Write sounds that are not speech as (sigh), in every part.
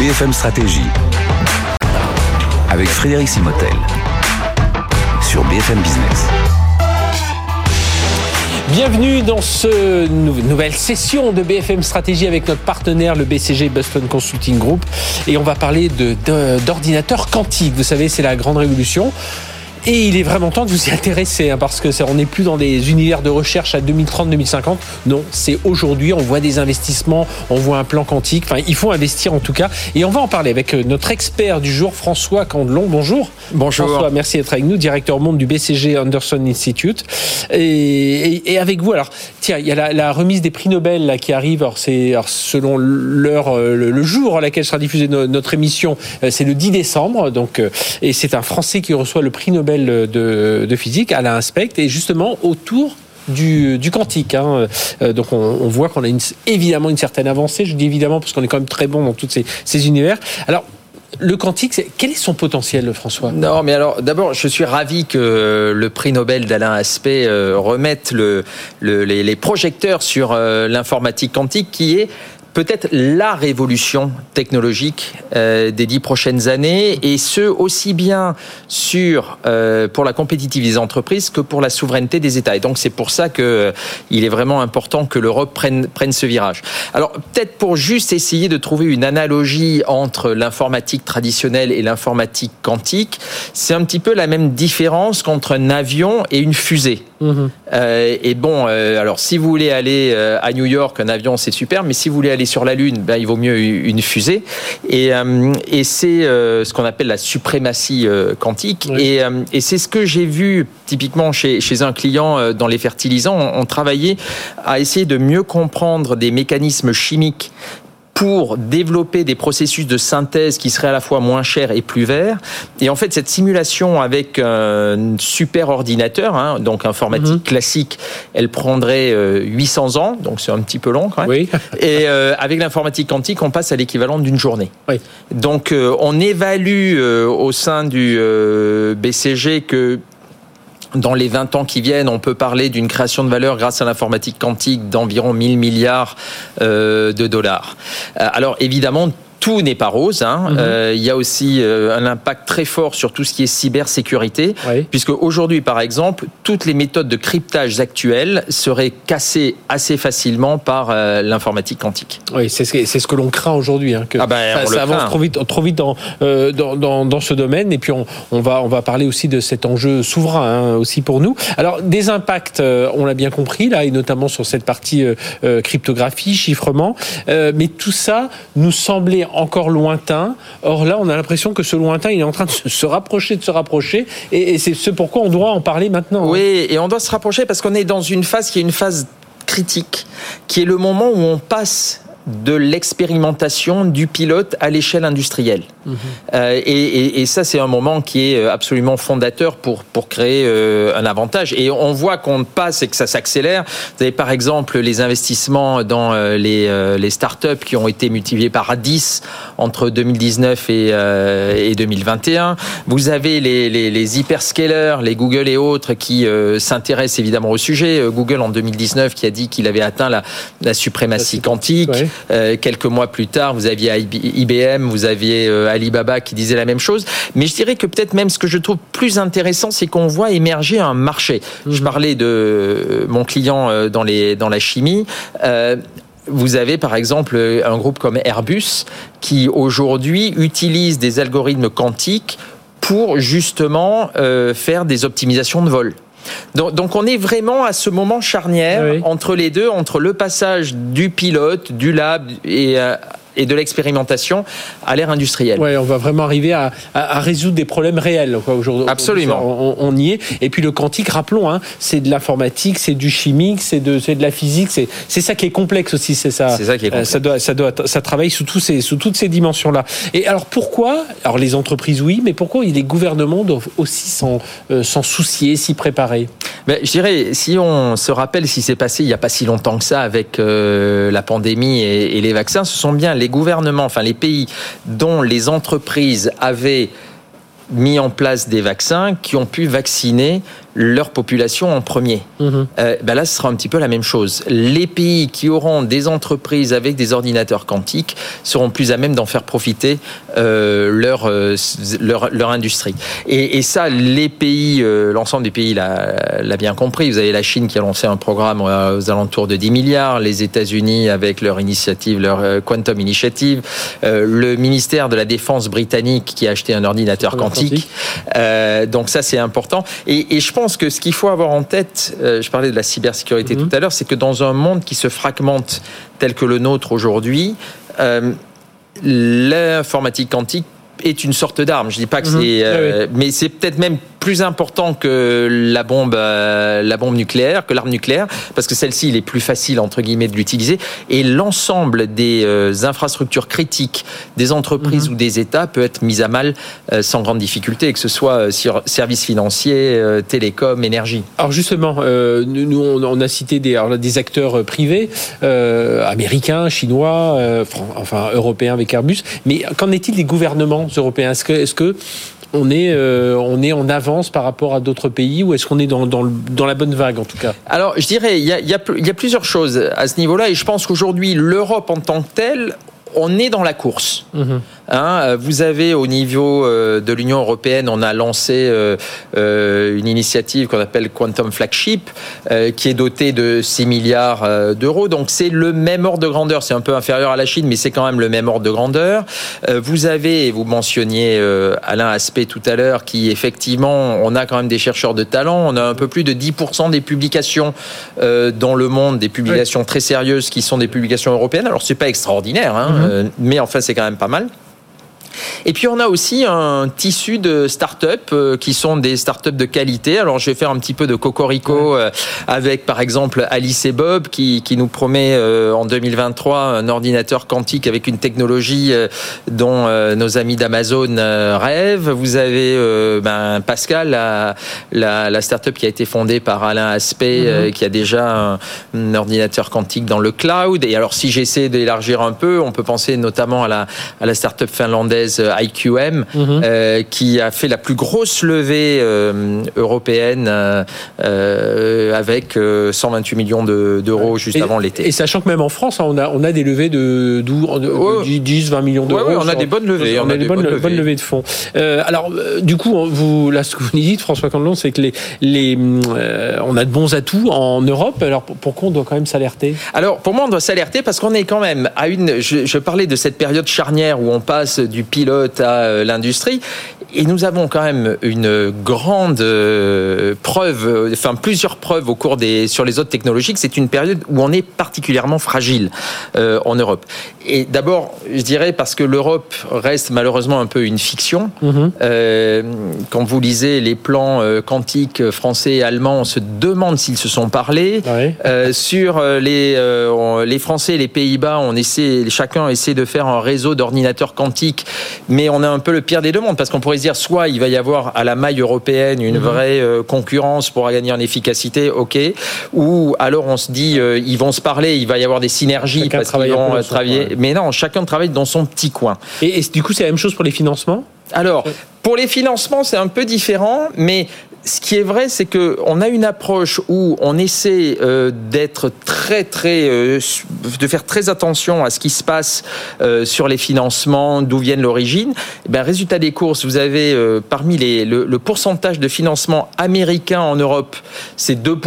BFM Stratégie avec Frédéric Simotel sur BFM Business. Bienvenue dans ce nouvelle session de BFM Stratégie avec notre partenaire le BCG Boston Consulting Group et on va parler d'ordinateurs quantiques. Vous savez, c'est la grande révolution. Et il est vraiment temps de vous y intéresser, hein, parce que on n'est plus dans des univers de recherche à 2030-2050. Non, c'est aujourd'hui. On voit des investissements, on voit un plan quantique. Enfin, il faut investir en tout cas. Et on va en parler avec euh, notre expert du jour, François Candelon. Bonjour. Bonjour. François, merci d'être avec nous, directeur monde du BCG Anderson Institute. Et, avec vous, alors, tiens, il y a la, remise des prix Nobel là, qui arrive. Alors, c'est selon l'heure, euh, le, jour à laquelle sera diffusée notre émission, euh, c'est le 10 décembre. Donc, et c'est un Français qui reçoit le prix Nobel de, physique, à l'inspect et justement autour du, quantique. Hein. Euh, donc on, voit qu'on a évidemment une certaine avancée. Je dis évidemment parce qu'on est quand même très bon dans tous ces, univers. Alors le quantique, quel est son potentiel, François? Non, mais alors d'abord, je suis ravi que le prix Nobel d'Alain Aspect euh, remette le, les, les, projecteurs sur euh, l'informatique quantique, qui est peut-être la révolution technologique euh, des dix prochaines années, et ce aussi bien sur euh, pour la compétitivité des entreprises que pour la souveraineté des États. Et donc c'est pour ça que euh, il est vraiment important que l'Europe prenne prenne ce virage. Alors peut-être pour juste essayer de trouver une analogie entre l'informatique traditionnelle et l'informatique quantique, c'est un petit peu la même différence qu'entre un avion et une fusée. Euh, et bon, euh, alors si vous voulez aller euh, à New York, un avion c'est super, mais si vous voulez aller sur la Lune, ben, il vaut mieux une fusée. Et, et c'est ce qu'on appelle la suprématie quantique. Et, et c'est ce que j'ai vu typiquement chez, chez un client dans les fertilisants. On, on travaillait à essayer de mieux comprendre des mécanismes chimiques pour développer des processus de synthèse qui seraient à la fois moins chers et plus verts. Et en fait, cette simulation avec un super ordinateur, hein, donc informatique mhm. classique, elle prendrait 800 euh, ans, donc c'est un petit peu long quand même. Oui. (laughs) Et euh, avec l'informatique quantique, on passe à l'équivalent d'une journée. Oui. Donc euh, on évalue au sein du BCG que dans les 20 ans qui viennent, on peut parler d'une création de valeur grâce à l'informatique quantique d'environ 1000 milliards euh, de dollars. Euh, alors évidemment, tout n'est pas rose. Hein. Mhm. Euh, il y a aussi euh, un impact très fort sur tout ce qui est cybersécurité, puisque aujourd'hui, par exemple, toutes les méthodes de cryptage actuelles seraient cassées assez facilement par euh, l'informatique quantique. Oui, c'est ce, ce que l'on craint aujourd'hui, hein, que ah ben, ça, avance trop vite, trop vite dans, dans, dans, ce domaine. Et puis on, on, va, on va parler aussi de cet enjeu souverain hein, aussi pour nous. Alors des impacts, on l'a bien compris là, et notamment sur cette partie cryptographie, chiffrement. mais tout ça nous semblait encore lointain. Or là, on a l'impression que ce lointain, il est en train de se rapprocher, de se rapprocher. Et, c'est ce pourquoi on doit en parler maintenant. Hein. Oui, et on doit se rapprocher parce qu'on est dans une phase qui est une phase critique, qui est le moment où on passe de l'expérimentation du pilote à l'échelle industrielle. Mhm. Euh, et, ça, c'est un moment qui est euh, absolument fondateur pour, pour créer euh, un avantage. Et on voit qu'on passe et que ça s'accélère. Vous avez par exemple les investissements dans les, les startups qui ont été multipliés par 10 entre 2019 et, et 2021. Vous avez les, les, les, hyperscalers, les Google et autres qui s'intéressent évidemment au sujet. Google en 2019 qui a dit qu'il avait atteint la, la suprématie quantique. Euh, quelques mois plus tard, vous aviez IBM, vous aviez euh, Alibaba qui disait la même chose. Mais je dirais que peut-être même ce que je trouve plus intéressant, c'est qu'on voit émerger un marché. Je mhm. parlais de euh, mon client dans, les, dans la chimie. vous avez par exemple un groupe comme Airbus qui aujourd'hui utilise des algorithmes quantiques pour justement faire des optimisations de vol. Donc, on est vraiment à ce moment charnière entre les deux, entre le passage du pilote, du lab et euh, et de l'expérimentation à l'ère industrielle. Ouais, on va vraiment arriver à, à, résoudre des problèmes réels aujourd'hui. Absolument. On, y est. Et puis le quantique, rappelons, hein, c'est de l'informatique, c'est du chimique, c'est de, de la physique. C'est ça qui est complexe aussi. C'est ça. C'est ça qui est complexe. Ça doit, ça doit, ça travaille sous tous ces, sous toutes ces dimensions-là. Et alors pourquoi Alors les entreprises, oui, mais pourquoi les gouvernements doivent aussi s'en euh, soucier, s'y préparer? Ben, je dirais, si on se rappelle ce qui s'est passé il n'y a pas si longtemps que ça avec euh, la pandémie et, et les vaccins, ce sont bien les gouvernements, enfin les pays dont les entreprises avaient mis en place des vaccins qui ont pu vacciner leur population en premier. Mhm. Euh, ben là, ce sera un petit peu la même chose. Les pays qui auront des entreprises avec des ordinateurs quantiques seront plus à même d'en faire profiter euh, leur, euh, leur, leur industrie. Et, et ça, les pays, l'ensemble des pays l'a bien compris. Vous avez la Chine qui a lancé un programme aux alentours de 10 milliards, les États-Unis avec leur initiative, leur Quantum Initiative, le ministère de la Défense britannique qui a acheté un ordinateur Quantique. donc ça, c'est important. Et, et je pense que ce qu'il faut avoir en tête, euh, je parlais de la cybersécurité Mhm. tout à l'heure, c'est que dans un monde qui se fragmente tel que le nôtre aujourd'hui, euh, l'informatique quantique est une sorte d'arme. Je dis pas que Mhm. c'est, euh, Oui, mais c'est peut-être même plus important que la bombe, euh, la bombe nucléaire, que l'arme nucléaire, parce que celle-ci, il est plus facile entre guillemets de l'utiliser. Et l'ensemble des euh, infrastructures critiques des entreprises Mhm. ou des États peut être mise à mal euh, sans grande difficulté, que ce soit sur services financiers, télécom, énergie. Alors justement, nous on, a cité des, alors là, des acteurs privés, américains, chinois, enfin européens avec Airbus. Mais qu'en est-il des gouvernements européens? Est-ce que, est-ce que on est, euh, on est en avance par rapport à d'autres pays ou est-ce qu'on est dans, dans, le- dans la bonne vague en tout cas? Alors, je dirais, il y a, y a- il y a plusieurs choses à ce niveau-là, et je pense qu'aujourd'hui, l'Europe en tant que telle, on est dans la course. Mhm. Hein, euh, vous avez au niveau euh, de l'Union européenne, on a lancé euh, une initiative qu'on appelle Quantum Flagship, qui est dotée de 6 milliards d'euros. Donc c'est le même ordre de grandeur. C'est un peu inférieur à la Chine, mais c'est quand même le même ordre de grandeur. Vous avez, et vous mentionniez Alain Aspect tout à l'heure, qui effectivement, on a quand même des chercheurs de talent. On a un peu plus de 10% des publications dans le monde, des publications très sérieuses qui sont des publications européennes. Alors c'est pas extraordinaire, hein, Mhm. euh, mais enfin c'est quand même pas mal. Et puis on a aussi un tissu de start-up euh, qui sont des start-up de qualité. Alors je vais faire un petit peu de cocorico euh, avec par exemple Alice et Bob qui, qui nous promet euh, en 2023 un ordinateur quantique avec une technologie dont nos amis d'Amazon rêvent. Vous avez ben, Pascal, la, la, la start-up qui a été fondée par Alain Aspect, euh, qui a déjà un, un ordinateur quantique dans le cloud. Et alors si j'essaie d'élargir un peu, on peut penser notamment à la, à la start-up finlandaise euh, IQM, Mhm. euh, qui a fait la plus grosse levée euh, européenne avec euh, 128 millions de- d'euros juste Et- avant l'été. Et sachant que même en France, hein, on a, on a des levées de, de Ouais. 10, 20 millions d'euros. Ouais, ouais, on a des bonnes levées, On, a, des, bonnes, bonnes levées de fonds. Alors, du coup, vous, là, ce que vous nous dites, François Candelon, c'est que les, les, euh, on a de bons atouts en Europe. Alors, pour- pourquoi on doit quand même s'alerter Alors, pour moi, on doit s'alerter parce qu'on est quand même à une. Je, je parlais de cette période charnière où on passe du pilote à euh, l'industrie. Et nous avons quand même une grande euh, preuve, euh, enfin plusieurs preuves au cours des sur les autres technologies c'est une période où on est particulièrement fragile euh, en Europe. Et d'abord, je dirais parce que l'Europe reste malheureusement un peu une fiction. Mhm. Euh, quand vous lisez les plans quantiques français et allemands, on se demande s'ils se sont parlé. Ouais. Euh, sur les, les Français et les Pays-Bas, on essaie, chacun essaie de faire un réseau d'ordinateurs quantiques, mais on a un peu le pire des deux mondes parce qu'on pourrait dire soit il va y avoir à la maille européenne une vraie euh, concurrence pour gagner en efficacité, ok, ou alors on se dit euh, ils vont se parler, il va y avoir des synergies Chacun parce qu'ils vont travailler, coin. mais non, chacun travaille dans son petit coin. Et, et du coup, c'est la même chose pour les financements? Alors, pour les financements, c'est un peu différent, mais ce qui est vrai, c'est que on a une approche où on essaie euh, d'être très très euh, de faire très attention à ce qui se passe euh, sur les financements, d'où viennent l'origine. Ben, résultat des courses, vous avez euh, parmi les le, le pourcentage de financement américain en Europe, c'est 2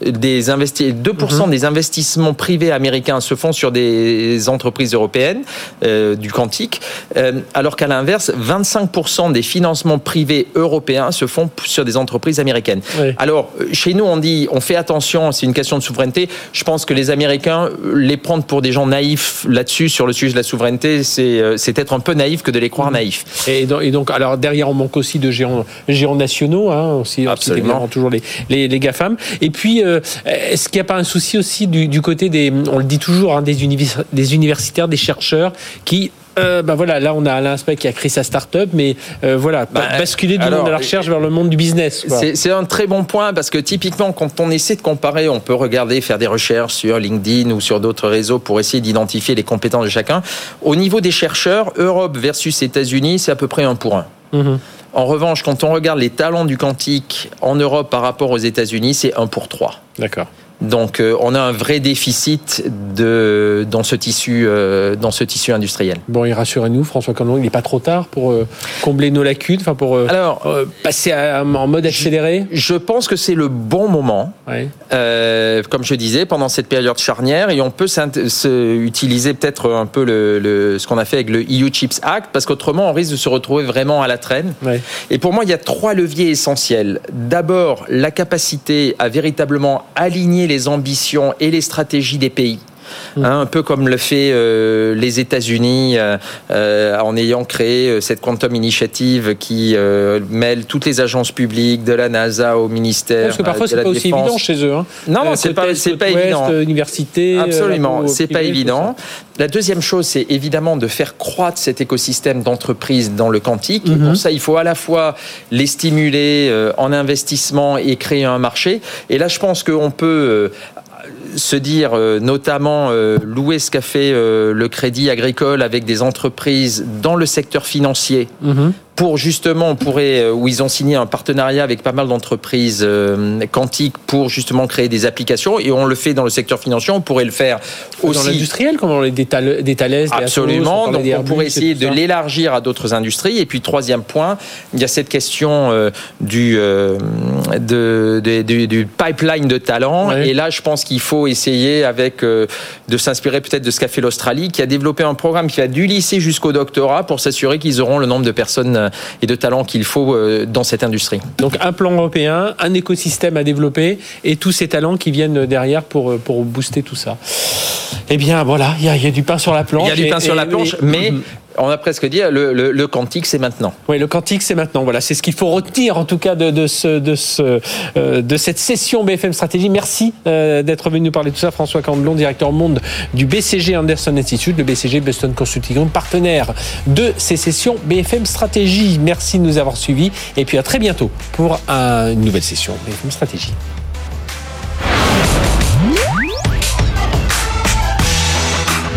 des investi 2% des investissements privés américains se font sur des entreprises européennes euh, du quantique, euh, alors qu'à l'inverse, 25% des financements privés européens se font sur des entreprises américaines. Alors, chez nous, on dit, on fait attention, c'est une question de souveraineté. Je pense que les Américains, euh, les prendre pour des gens naïfs là-dessus, sur le sujet de la souveraineté, c'est être un peu naïf que de les croire naïfs. Et donc, et donc, alors derrière, on manque aussi de géants, géants nationaux, hein, aussi, Absolument. évidemment, toujours les, les, les GAFAM. Et puis, est-ce qu'il n'y a pas un souci aussi du, du côté des, on le dit toujours, hein, des, univers- des universitaires, des chercheurs qui euh, bah voilà, là on a Alain Aspect qui a créé sa start-up, mais euh, voilà, Bah, basculer du alors, monde de la recherche vers le monde du business. C'est un très bon point parce que typiquement, quand on essaie de comparer, on peut regarder, faire des recherches sur LinkedIn ou sur d'autres réseaux pour essayer d'identifier les compétences de chacun. Au niveau des chercheurs, Europe versus États-Unis, c'est à peu près un pour un. Mhm. En revanche, quand on regarde les talents du quantique en Europe par rapport aux États-Unis, c'est 1 pour 3. D'accord. Donc euh, on a un vrai déficit de, dans, ce tissu, euh, dans ce tissu industriel. Bon, et rassurez-nous, François Candon, il n'est pas trop tard pour euh, combler nos lacunes, enfin pour Alors, passer en mode accéléré Je pense que c'est le bon moment, ouais. comme je disais, pendant cette période charnière, et on peut utiliser peut-être un peu le, ce qu'on a fait avec le EU Chips Act, parce qu'autrement on risque de se retrouver vraiment à la traîne. Ouais. Et pour moi, il y a trois leviers essentiels. D'abord, la capacité à véritablement aligner les ambitions et les stratégies des pays. Hein, un peu comme le fait euh, les États-Unis euh, euh, en ayant créé cette Quantum Initiative qui mêle toutes les agences publiques, de la NASA au ministère. Parce que parfois c'est pas aussi évident chez eux. Hein. Non, c'est pas, c'est pas évident. Université. Absolument, c'est pas évident. La deuxième chose, c'est évidemment de faire croître cet écosystème d'entreprises dans le quantique. Mm-hmm. Pour ça, il faut à la fois les stimuler en investissement et créer un marché. Et là, je pense qu'on peut se dire euh, notamment euh, louer ce qu'a fait euh, le crédit agricole avec des entreprises dans le secteur financier mhm pour justement, on pourrait, euh, où ils ont signé un partenariat avec pas mal d'entreprises euh, quantiques pour justement créer des applications, et on le fait dans le secteur financier, on pourrait le faire aussi. Dans l'industriel, comme dans les Thales, des Absolument, donc on pourrait essayer de l'élargir à d'autres industries. Et puis, troisième point, il y a cette question euh, du, de, du, pipeline de talent. Et là, je pense qu'il faut essayer avec, de s'inspirer peut-être de ce qu'a fait l'Australie, qui a développé un programme qui va du lycée jusqu'au doctorat pour s'assurer qu'ils auront le nombre de personnes et de talents qu'il faut euh, dans cette industrie. Donc un plan européen, un écosystème à développer et tous ces talents qui viennent derrière pour, euh, pour booster tout ça. Eh bien voilà, il y, a, du pain sur la planche. Il y a du pain sur la planche, mais on a presque dit le, le, quantique, c'est maintenant. Oui, le quantique, c'est maintenant. Voilà, c'est ce qu'il faut retenir en tout cas de, de, ce, de, ce, euh, de cette session BFM Stratégie. Merci euh, d'être venu nous parler de tout ça, François Candelon, directeur monde du BCG Anderson Institute, le BCG Boston Consulting Group, partenaire de ces sessions BFM Stratégie. Merci de nous avoir suivis et puis à très bientôt pour une nouvelle session BFM Stratégie.